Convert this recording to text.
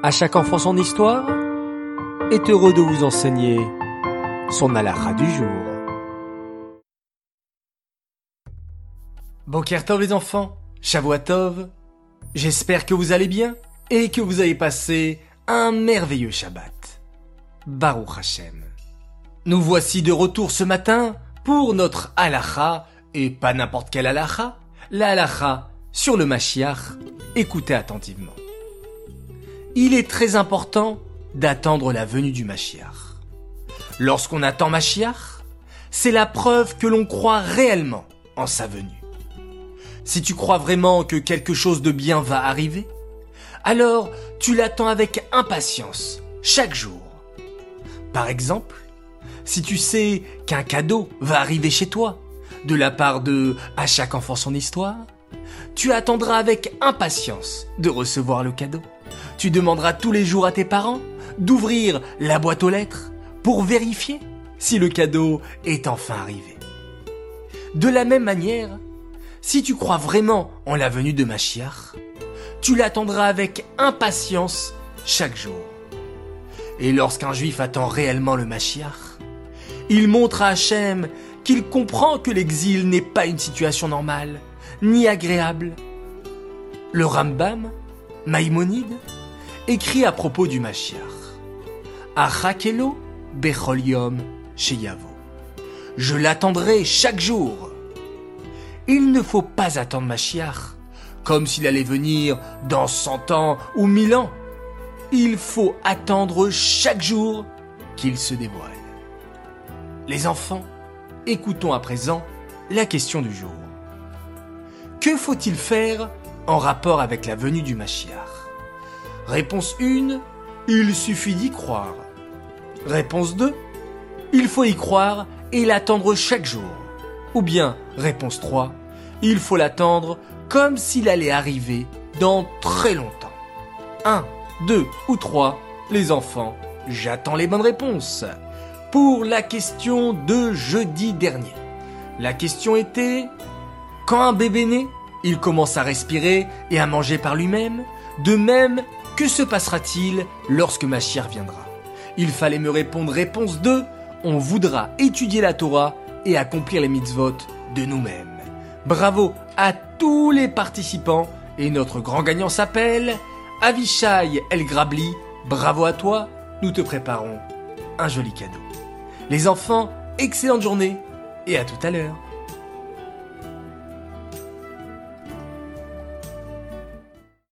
À chaque enfant son histoire est heureux de vous enseigner son halakha du jour. Bokertov les enfants, Shavuatov, j'espère que vous allez bien et que vous avez passé un merveilleux Shabbat. Baruch Hashem. Nous voici de retour ce matin pour notre halakha, et pas n'importe quel halakha, la sur le Mashiach. Écoutez attentivement il est très important d'attendre la venue du Mashiach. Lorsqu'on attend Mashiach, c'est la preuve que l'on croit réellement en sa venue. Si tu crois vraiment que quelque chose de bien va arriver, alors tu l'attends avec impatience chaque jour. Par exemple, si tu sais qu'un cadeau va arriver chez toi, de la part de à chaque enfant son histoire, tu attendras avec impatience de recevoir le cadeau. Tu demanderas tous les jours à tes parents d'ouvrir la boîte aux lettres pour vérifier si le cadeau est enfin arrivé. De la même manière, si tu crois vraiment en la venue de Machiach, tu l'attendras avec impatience chaque jour. Et lorsqu'un juif attend réellement le Machiach, il montre à Hachem qu'il comprend que l'exil n'est pas une situation normale, ni agréable. Le Rambam, Maïmonide, écrit à propos du Mashiach. Achakelo bechol sheyavo. Je l'attendrai chaque jour. Il ne faut pas attendre Mashiach comme s'il allait venir dans cent ans ou mille ans. Il faut attendre chaque jour qu'il se dévoile. Les enfants, écoutons à présent la question du jour. Que faut-il faire en rapport avec la venue du Mashiach? Réponse 1, il suffit d'y croire. Réponse 2, il faut y croire et l'attendre chaque jour. Ou bien, réponse 3, il faut l'attendre comme s'il allait arriver dans très longtemps. 1, 2 ou 3, les enfants, j'attends les bonnes réponses. Pour la question de jeudi dernier. La question était, quand un bébé naît, il commence à respirer et à manger par lui-même, de même que se passera-t-il lorsque ma chère viendra? Il fallait me répondre réponse 2. On voudra étudier la Torah et accomplir les mitzvot de nous-mêmes. Bravo à tous les participants et notre grand gagnant s'appelle Avishai El Grabli. Bravo à toi, nous te préparons un joli cadeau. Les enfants, excellente journée et à tout à l'heure.